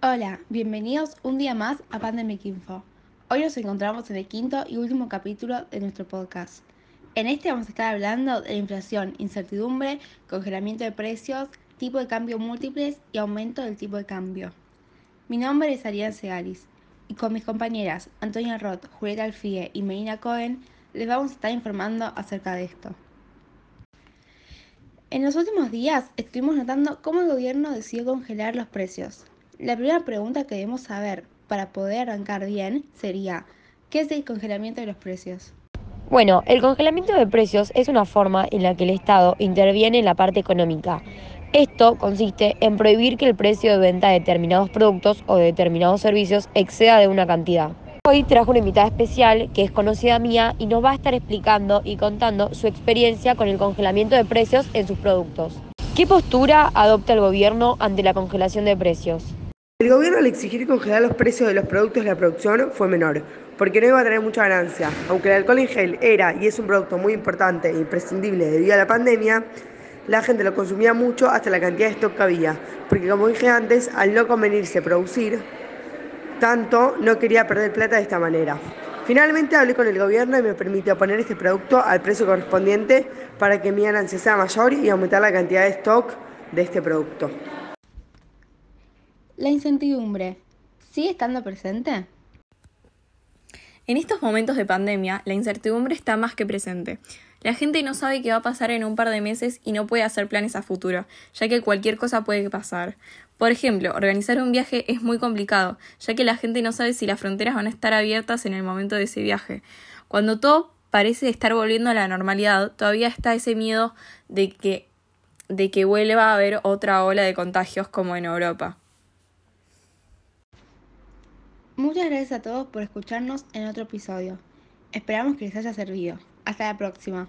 Hola, bienvenidos un día más a Pandemic Info. Hoy nos encontramos en el quinto y último capítulo de nuestro podcast. En este vamos a estar hablando de la inflación, incertidumbre, congelamiento de precios, tipo de cambio múltiples y aumento del tipo de cambio. Mi nombre es Ariane Segalis y con mis compañeras Antonia Roth, Julieta Alfie y Melina Cohen les vamos a estar informando acerca de esto. En los últimos días estuvimos notando cómo el gobierno decidió congelar los precios. La primera pregunta que debemos saber para poder arrancar bien sería, ¿qué es el congelamiento de los precios? Bueno, el congelamiento de precios es una forma en la que el Estado interviene en la parte económica. Esto consiste en prohibir que el precio de venta de determinados productos o de determinados servicios exceda de una cantidad. Hoy trajo una invitada especial que es conocida mía y nos va a estar explicando y contando su experiencia con el congelamiento de precios en sus productos. ¿Qué postura adopta el gobierno ante la congelación de precios? El gobierno al exigir congelar los precios de los productos de la producción fue menor, porque no iba a tener mucha ganancia. Aunque el alcohol en gel era y es un producto muy importante e imprescindible debido a la pandemia, la gente lo consumía mucho hasta la cantidad de stock que había, porque como dije antes, al no convenirse producir tanto, no quería perder plata de esta manera. Finalmente hablé con el gobierno y me permitió poner este producto al precio correspondiente para que mi ganancia sea mayor y aumentar la cantidad de stock de este producto. La incertidumbre, ¿sigue estando presente? En estos momentos de pandemia, la incertidumbre está más que presente. La gente no sabe qué va a pasar en un par de meses y no puede hacer planes a futuro, ya que cualquier cosa puede pasar. Por ejemplo, organizar un viaje es muy complicado, ya que la gente no sabe si las fronteras van a estar abiertas en el momento de ese viaje. Cuando todo parece estar volviendo a la normalidad, todavía está ese miedo de que, de que vuelva a haber otra ola de contagios como en Europa. Muchas gracias a todos por escucharnos en otro episodio. Esperamos que les haya servido. Hasta la próxima.